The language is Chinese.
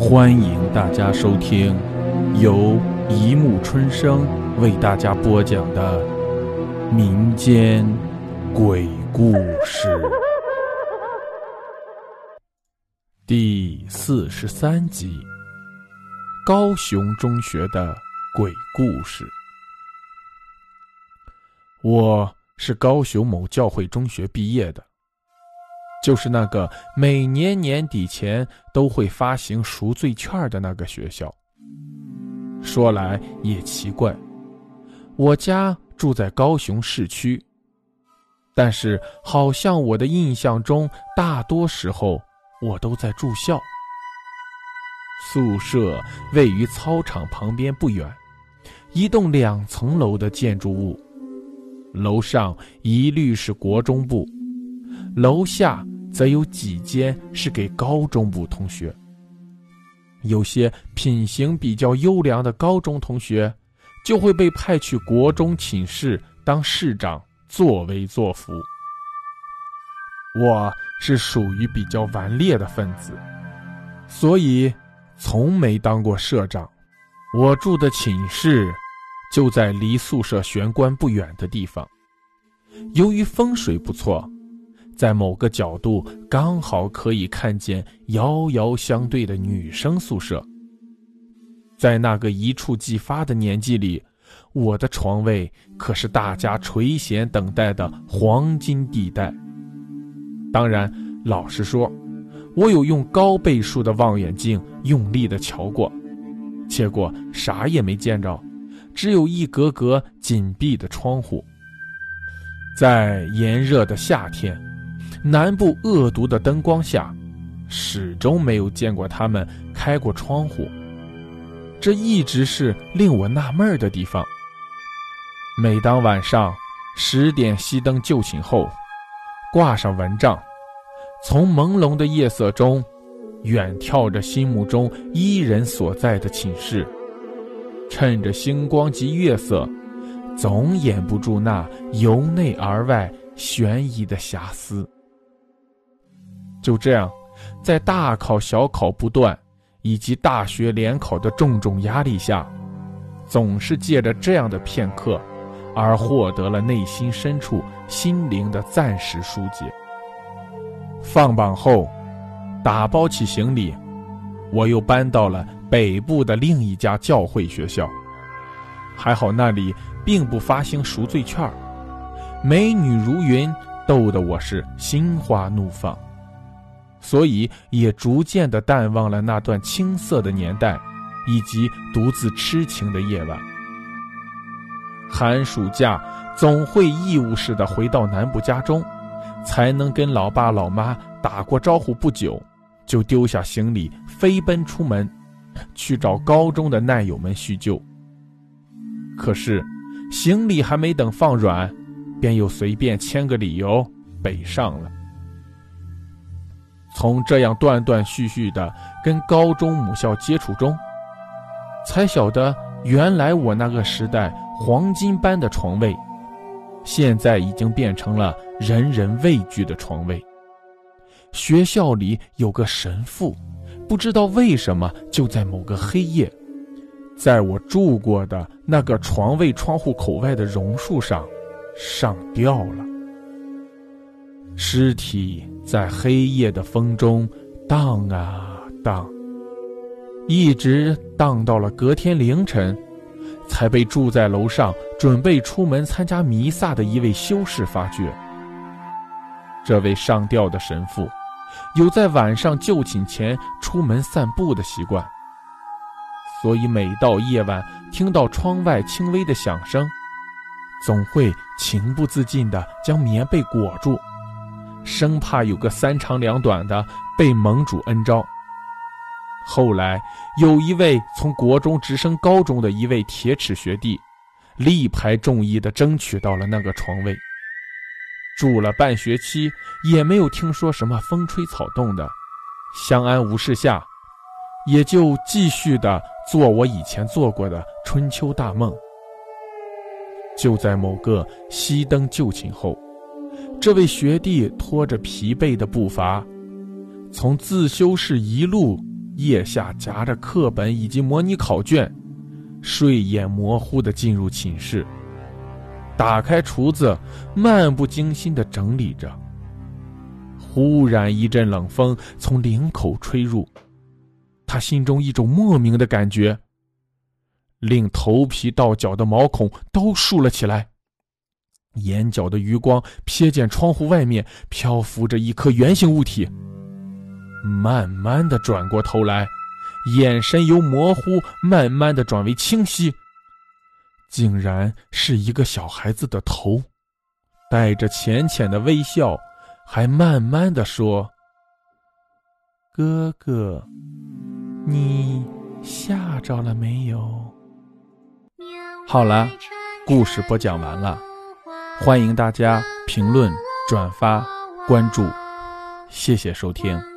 欢迎大家收听由一木春生为大家播讲的民间鬼故事第四十三集：高雄中学的鬼故事。我是高雄某教会中学毕业的。就是那个每年年底前都会发行赎罪券的那个学校。说来也奇怪，我家住在高雄市区，但是好像我的印象中，大多时候我都在住校。宿舍位于操场旁边不远，一栋两层楼的建筑物，楼上一律是国中部，楼下。则有几间是给高中部同学。有些品行比较优良的高中同学，就会被派去国中寝室当室长，作威作福。我是属于比较顽劣的分子，所以从没当过社长。我住的寝室就在离宿舍玄关不远的地方，由于风水不错。在某个角度，刚好可以看见遥遥相对的女生宿舍。在那个一触即发的年纪里，我的床位可是大家垂涎等待的黄金地带。当然，老实说，我有用高倍数的望远镜用力的瞧过，结果啥也没见着，只有一格格紧闭的窗户。在炎热的夏天。南部恶毒的灯光下，始终没有见过他们开过窗户。这一直是令我纳闷的地方。每当晚上十点熄灯就寝后，挂上蚊帐，从朦胧的夜色中，远眺着心目中伊人所在的寝室，趁着星光及月色，总掩不住那由内而外悬疑的遐思。就这样，在大考小考不断，以及大学联考的重重压力下，总是借着这样的片刻，而获得了内心深处心灵的暂时疏解。放榜后，打包起行李，我又搬到了北部的另一家教会学校。还好那里并不发行赎罪券，美女如云，逗得我是心花怒放。所以也逐渐的淡忘了那段青涩的年代，以及独自痴情的夜晚。寒暑假总会义务似的回到南部家中，才能跟老爸老妈打过招呼不久，就丢下行李飞奔出门，去找高中的难友们叙旧。可是，行李还没等放软，便又随便签个理由北上了。从这样断断续续的跟高中母校接触中，才晓得原来我那个时代黄金般的床位，现在已经变成了人人畏惧的床位。学校里有个神父，不知道为什么就在某个黑夜，在我住过的那个床位窗户口外的榕树上上吊了。尸体在黑夜的风中荡啊荡，一直荡到了隔天凌晨，才被住在楼上准备出门参加弥撒的一位修士发觉。这位上吊的神父，有在晚上就寝前出门散步的习惯，所以每到夜晚听到窗外轻微的响声，总会情不自禁地将棉被裹住。生怕有个三长两短的被盟主恩招。后来有一位从国中直升高中的一位铁齿学弟，力排众议的争取到了那个床位。住了半学期，也没有听说什么风吹草动的，相安无事下，也就继续的做我以前做过的春秋大梦。就在某个熄灯就寝后。这位学弟拖着疲惫的步伐，从自修室一路腋下夹着课本以及模拟考卷，睡眼模糊的进入寝室，打开橱子，漫不经心的整理着。忽然一阵冷风从领口吹入，他心中一种莫名的感觉，令头皮到脚的毛孔都竖了起来。眼角的余光瞥见窗户外面漂浮着一颗圆形物体，慢慢的转过头来，眼神由模糊慢慢的转为清晰，竟然是一个小孩子的头，带着浅浅的微笑，还慢慢的说：“哥哥，你吓着了没有？”好了，故事播讲完了。欢迎大家评论、转发、关注，谢谢收听。